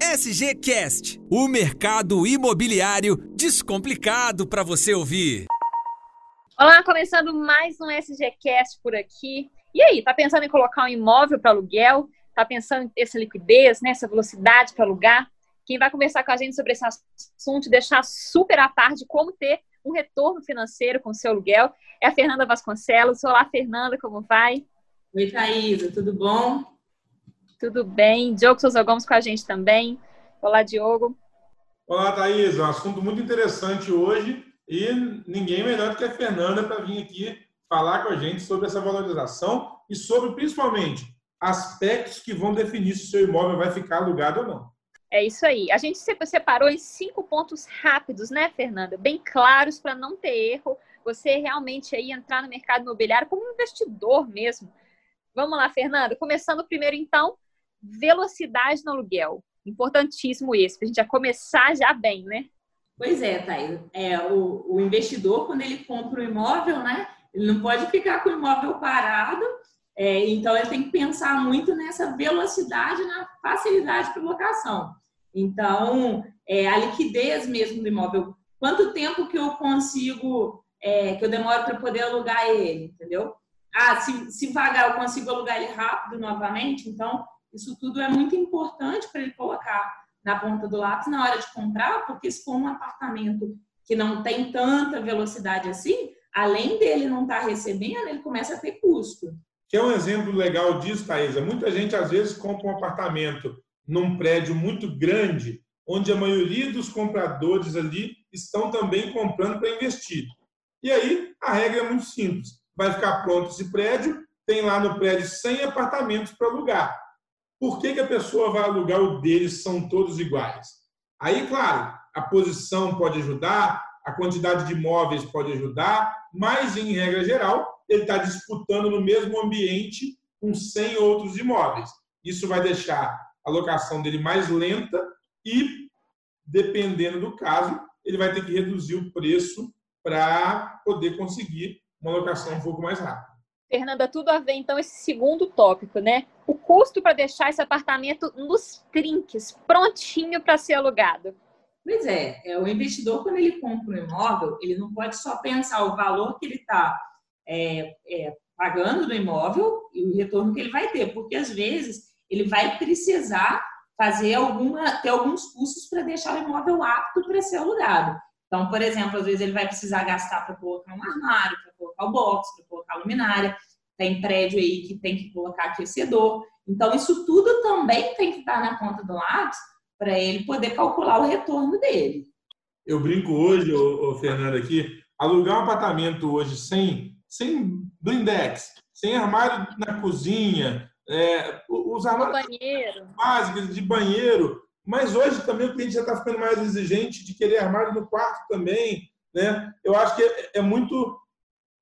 SGCast, o mercado imobiliário descomplicado para você ouvir. Olá, começando mais um SGCast por aqui. E aí, tá pensando em colocar um imóvel para aluguel? Tá pensando em ter essa liquidez, né, essa velocidade para alugar? Quem vai conversar com a gente sobre esse assunto e deixar super a par de como ter um retorno financeiro com o seu aluguel é a Fernanda Vasconcelos. Olá, Fernanda, como vai? Oi, Thaisa, tudo bom? Tudo bem. Diogo Souza Gomes com a gente também. Olá, Diogo. Olá, Thaís. Um assunto muito interessante hoje e ninguém melhor do que a Fernanda para vir aqui falar com a gente sobre essa valorização e sobre, principalmente, aspectos que vão definir se o seu imóvel vai ficar alugado ou não. É isso aí. A gente separou em cinco pontos rápidos, né, Fernanda? Bem claros para não ter erro. Você realmente aí entrar no mercado imobiliário como investidor mesmo. Vamos lá, Fernanda. Começando primeiro, então, velocidade no aluguel. Importantíssimo esse, para a gente já começar já bem, né? Pois é, Thaís. É, o, o investidor, quando ele compra o um imóvel, né? Ele não pode ficar com o imóvel parado. É, então, ele tem que pensar muito nessa velocidade, na facilidade para locação. Então, é, a liquidez mesmo do imóvel. Quanto tempo que eu consigo, é, que eu demoro para poder alugar ele, entendeu? Ah, se, se vagar, eu consigo alugar ele rápido novamente. Então, isso tudo é muito importante para ele colocar na ponta do lápis na hora de comprar, porque se for um apartamento que não tem tanta velocidade assim, além dele não estar tá recebendo, ele começa a ter custo. Que é um exemplo legal disso, Thaisa. Muita gente às vezes compra um apartamento num prédio muito grande, onde a maioria dos compradores ali estão também comprando para investir. E aí a regra é muito simples. Vai ficar pronto esse prédio, tem lá no prédio 100 apartamentos para alugar. Por que, que a pessoa vai alugar o deles são todos iguais? Aí, claro, a posição pode ajudar, a quantidade de imóveis pode ajudar, mas, em regra geral, ele está disputando no mesmo ambiente com 100 outros imóveis. Isso vai deixar a locação dele mais lenta e, dependendo do caso, ele vai ter que reduzir o preço para poder conseguir uma locação um pouco mais rápida. Fernanda, tudo a ver então esse segundo tópico, né? O custo para deixar esse apartamento nos trinques, prontinho para ser alugado. Pois é, é, o investidor, quando ele compra um imóvel, ele não pode só pensar o valor que ele está é, é, pagando no imóvel e o retorno que ele vai ter, porque às vezes ele vai precisar fazer alguma, ter alguns custos para deixar o imóvel apto para ser alugado. Então, por exemplo, às vezes ele vai precisar gastar para colocar um armário, para colocar o box, para colocar a luminária. Tem prédio aí que tem que colocar aquecedor. Então, isso tudo também tem que estar na ponta do lápis para ele poder calcular o retorno dele. Eu brinco hoje, ô, ô, Fernanda, aqui, alugar um apartamento hoje sem, sem blindex, sem armário na cozinha, é, os armários básicos de banheiro, mas hoje também o cliente já está ficando mais exigente de querer armário no quarto também. Né? Eu acho que é, é muito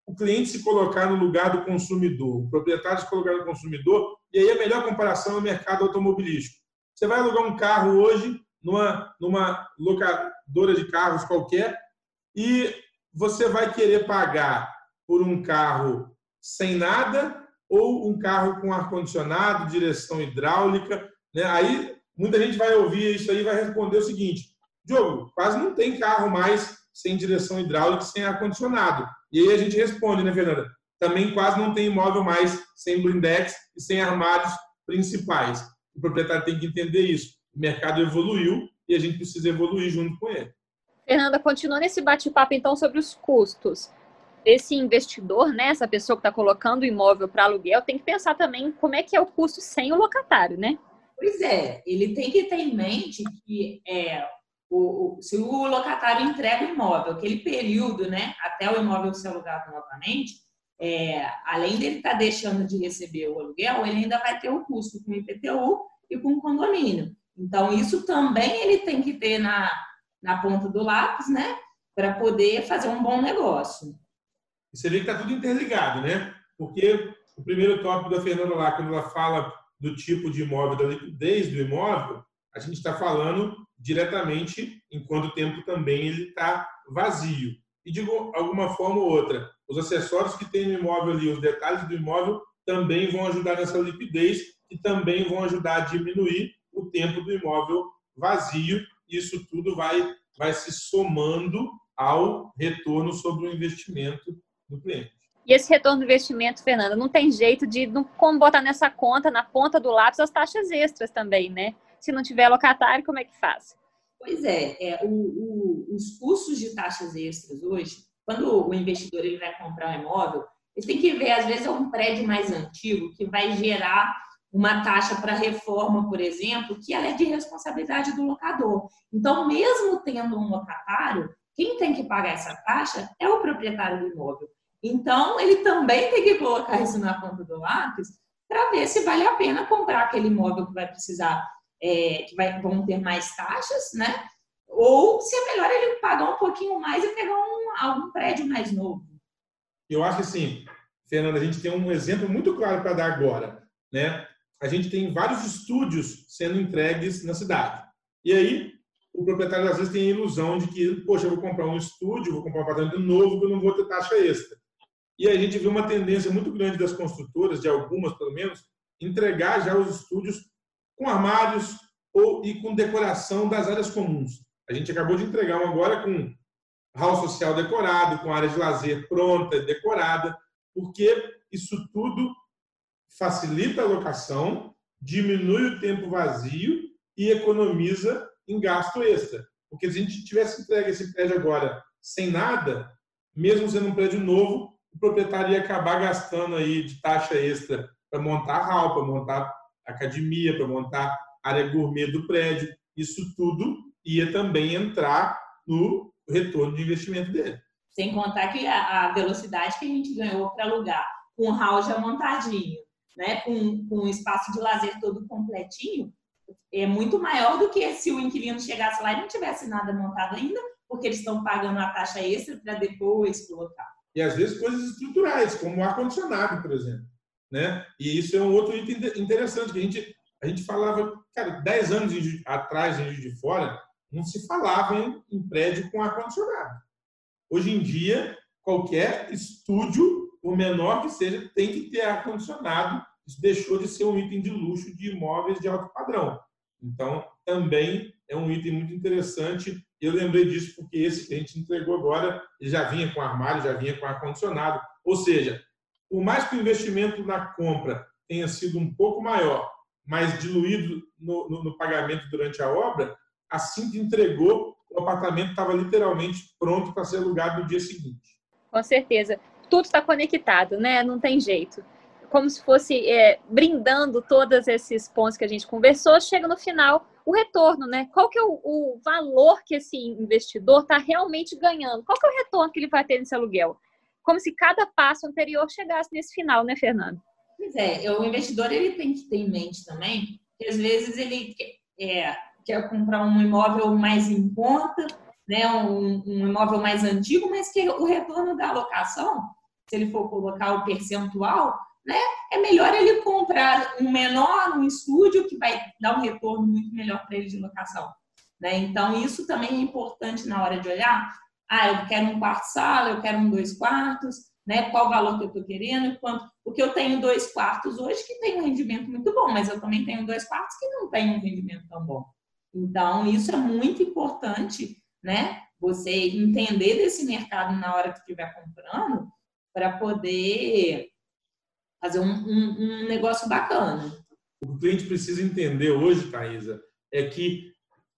o cliente se colocar no lugar do consumidor, o proprietário se colocar no consumidor, e aí a melhor comparação é o mercado automobilístico. Você vai alugar um carro hoje numa, numa locadora de carros qualquer e você vai querer pagar por um carro sem nada ou um carro com ar-condicionado, direção hidráulica. Né? Aí muita gente vai ouvir isso aí e vai responder o seguinte: Diogo, quase não tem carro mais sem direção hidráulica, sem ar-condicionado. E aí a gente responde, né, Fernanda? Também quase não tem imóvel mais sem blindex e sem armários principais. O proprietário tem que entender isso. O mercado evoluiu e a gente precisa evoluir junto com ele. Fernanda, continua nesse bate-papo então sobre os custos. Esse investidor, né, essa pessoa que está colocando o imóvel para aluguel, tem que pensar também como é que é o custo sem o locatário, né? Pois é, ele tem que ter em mente que é, o, o, se o locatário entrega o imóvel, aquele período, né, até o imóvel ser alugado novamente, é, além dele estar tá deixando de receber o aluguel, ele ainda vai ter o custo com o IPTU e com o condomínio. Então, isso também ele tem que ter na, na ponta do lápis, né, para poder fazer um bom negócio. Vê que está tudo interligado, né? Porque o primeiro tópico da Fernanda lá, quando ela fala do tipo de imóvel, da liquidez do imóvel, a gente está falando diretamente em quanto tempo também ele está vazio. E de alguma forma ou outra, os acessórios que tem no imóvel ali, os detalhes do imóvel, também vão ajudar nessa liquidez e também vão ajudar a diminuir o tempo do imóvel vazio. Isso tudo vai, vai se somando ao retorno sobre o investimento do cliente. E esse retorno do investimento, Fernanda, não tem jeito de não, como botar nessa conta, na ponta do lápis, as taxas extras também, né? Se não tiver locatário, como é que faz? Pois é, é o, o, os custos de taxas extras hoje, quando o investidor ele vai comprar um imóvel, ele tem que ver, às vezes, é um prédio mais antigo que vai gerar uma taxa para reforma, por exemplo, que ela é de responsabilidade do locador. Então, mesmo tendo um locatário, quem tem que pagar essa taxa é o proprietário do imóvel. Então, ele também tem que colocar isso na conta do lápis para ver se vale a pena comprar aquele imóvel que vai precisar, é, que vai, vão ter mais taxas, né? Ou se é melhor ele pagar um pouquinho mais e pegar um, algum prédio mais novo. Eu acho que assim, Fernanda, a gente tem um exemplo muito claro para dar agora, né? A gente tem vários estúdios sendo entregues na cidade. E aí, o proprietário às vezes tem a ilusão de que, poxa, eu vou comprar um estúdio, vou comprar um apartamento novo, que eu não vou ter taxa extra. E a gente viu uma tendência muito grande das construtoras, de algumas pelo menos, entregar já os estúdios com armários ou e com decoração das áreas comuns. A gente acabou de entregar um agora com hall social decorado, com área de lazer pronta, decorada, porque isso tudo facilita a locação, diminui o tempo vazio e economiza em gasto extra. Porque se a gente tivesse entregue esse prédio agora sem nada, mesmo sendo um prédio novo, o proprietário ia acabar gastando aí de taxa extra para montar hall, para montar academia, para montar área gourmet do prédio. Isso tudo ia também entrar no retorno de investimento dele. Sem contar que a, velocidade que a gente ganhou para alugar com o hall já montadinho, né, com, com um espaço de lazer todo completinho, é muito maior do que se o inquilino chegasse lá e não tivesse nada montado ainda, porque eles estão pagando a taxa extra para depois colocar. E às vezes coisas estruturais, como o ar-condicionado, por exemplo. Né? E isso é um outro item interessante, que a gente, a gente falava, cara, 10 anos atrás, em de Fora, não se falava em, em prédio com ar-condicionado. Hoje em dia, qualquer estúdio, o menor que seja, tem que ter ar-condicionado. Isso deixou de ser um item de luxo de imóveis de alto padrão. Então, também é um item muito interessante. Eu lembrei disso porque esse que a gente entregou agora, ele já vinha com armário, já vinha com ar-condicionado. Ou seja, por mais que o investimento na compra tenha sido um pouco maior, mas diluído no, no, no pagamento durante a obra, assim que entregou, o apartamento estava literalmente pronto para ser alugado no dia seguinte. Com certeza. Tudo está conectado, né? Não tem jeito. Como se fosse é, brindando todos esses pontos que a gente conversou, chega no final o retorno, né? Qual que é o, o valor que esse investidor está realmente ganhando? Qual que é o retorno que ele vai ter nesse aluguel? Como se cada passo anterior chegasse nesse final, né, Fernando? Pois é, o investidor ele tem que ter em mente também que às vezes ele é, quer comprar um imóvel mais em conta, né, um, um imóvel mais antigo, mas que o retorno da alocação, se ele for colocar o percentual, né, é melhor ele comprar um menor, um estúdio, que vai dar um retorno muito melhor para ele de locação. Né? Então, isso também é importante na hora de olhar. Ah, eu quero um quarto-sala, eu quero um dois quartos, né? qual o valor que eu estou querendo, quanto... porque eu tenho dois quartos hoje que tem um rendimento muito bom, mas eu também tenho dois quartos que não tem um rendimento tão bom. Então, isso é muito importante, né? Você entender desse mercado na hora que estiver comprando para poder fazer um, um, um, negócio bacana. O que o cliente precisa entender hoje, Thaisa, é que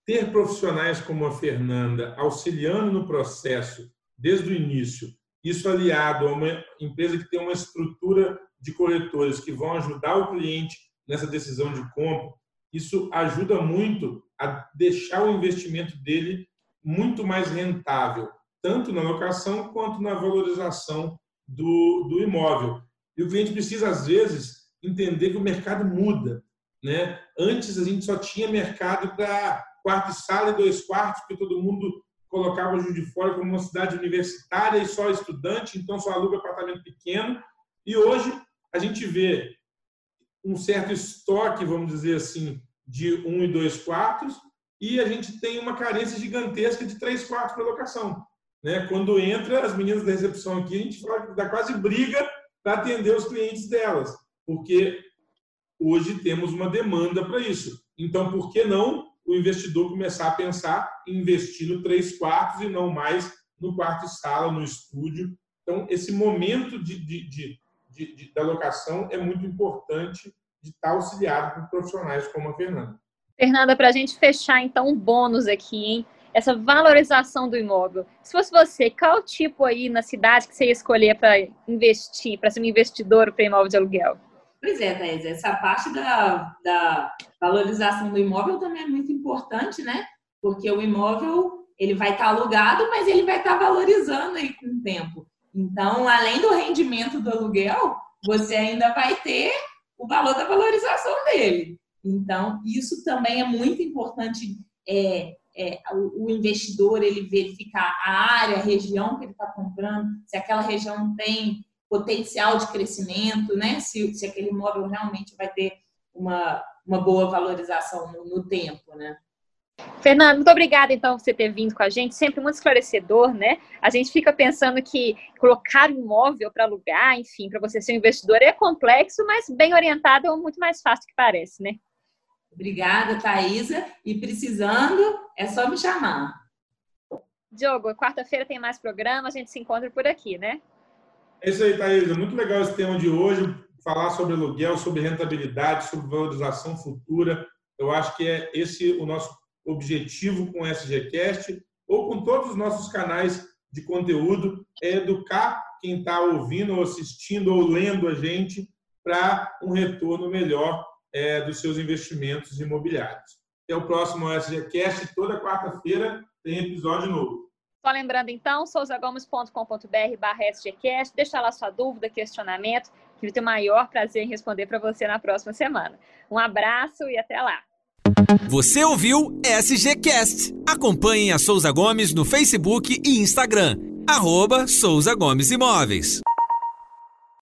ter profissionais como a Fernanda auxiliando no processo desde o início, isso aliado a uma empresa que tem uma estrutura de corretores que vão ajudar o cliente nessa decisão de compra, isso ajuda muito a deixar o investimento dele muito mais rentável, tanto na locação quanto na valorização do, do imóvel. E o cliente precisa, às vezes, entender que o mercado muda. Né? Antes, a gente só tinha mercado para quarto e sala e dois quartos, porque todo mundo colocava o de Fora como uma cidade universitária e só estudante, então só aluga apartamento pequeno. E hoje a gente vê um certo estoque, vamos dizer assim, de um e dois quartos, e a gente tem uma carência gigantesca de três quartos para locação. Né? Quando entra as meninas da recepção aqui, a gente fala dá quase briga para atender os clientes delas, porque hoje temos uma demanda para isso. Então, por que não o investidor começar a pensar em investir no três quartos e não mais no quarto sala, no estúdio? Então, esse momento de, de, de, de, da locação é muito importante de estar auxiliado por profissionais como a Fernanda. Fernanda, para a gente fechar, então, um bônus aqui, hein? Essa valorização do imóvel. Se fosse você, qual tipo aí na cidade que você ia escolher para investir, para ser um investidor para imóvel de aluguel? Pois é, Thais, essa parte da, da valorização do imóvel também é muito importante, né? Porque o imóvel ele vai estar alugado, mas ele vai estar valorizando aí com o tempo. Então, além do rendimento do aluguel, você ainda vai ter o valor da valorização dele. Então, isso também é muito importante é, é, o, investidor ele verificar a área, a região que ele está comprando, se aquela região tem potencial de crescimento, né? Se, se aquele imóvel realmente vai ter uma, uma boa valorização no, no tempo, né? Fernando, muito obrigada então por você ter vindo com a gente, sempre muito esclarecedor, né? A gente fica pensando que colocar imóvel para alugar, enfim, para você ser um investidor é complexo, mas bem orientado é muito mais fácil do que parece, né? Obrigada, Thaisa. E precisando, é só me chamar. Diogo, quarta-feira tem mais programa, a gente se encontra por aqui, né? É isso aí, Thaisa. Muito legal esse tema de hoje, falar sobre aluguel, sobre rentabilidade, sobre valorização futura. Eu acho que é esse o nosso objetivo com o SGCast ou com todos os nossos canais de conteúdo, é educar quem está ouvindo ou assistindo ou lendo a gente para um retorno melhor é, dos seus investimentos imobiliários. Até o próximo SGCast, toda quarta-feira tem episódio novo. Só lembrando então, souzagomes.com.br barra SGCast, deixa lá sua dúvida, questionamento, que eu tenho o maior prazer em responder para você na próxima semana. Um abraço e até lá! Você ouviu SGCast. Acompanhe a Souza Gomes no Facebook e Instagram. Arroba Souza Gomes Imóveis.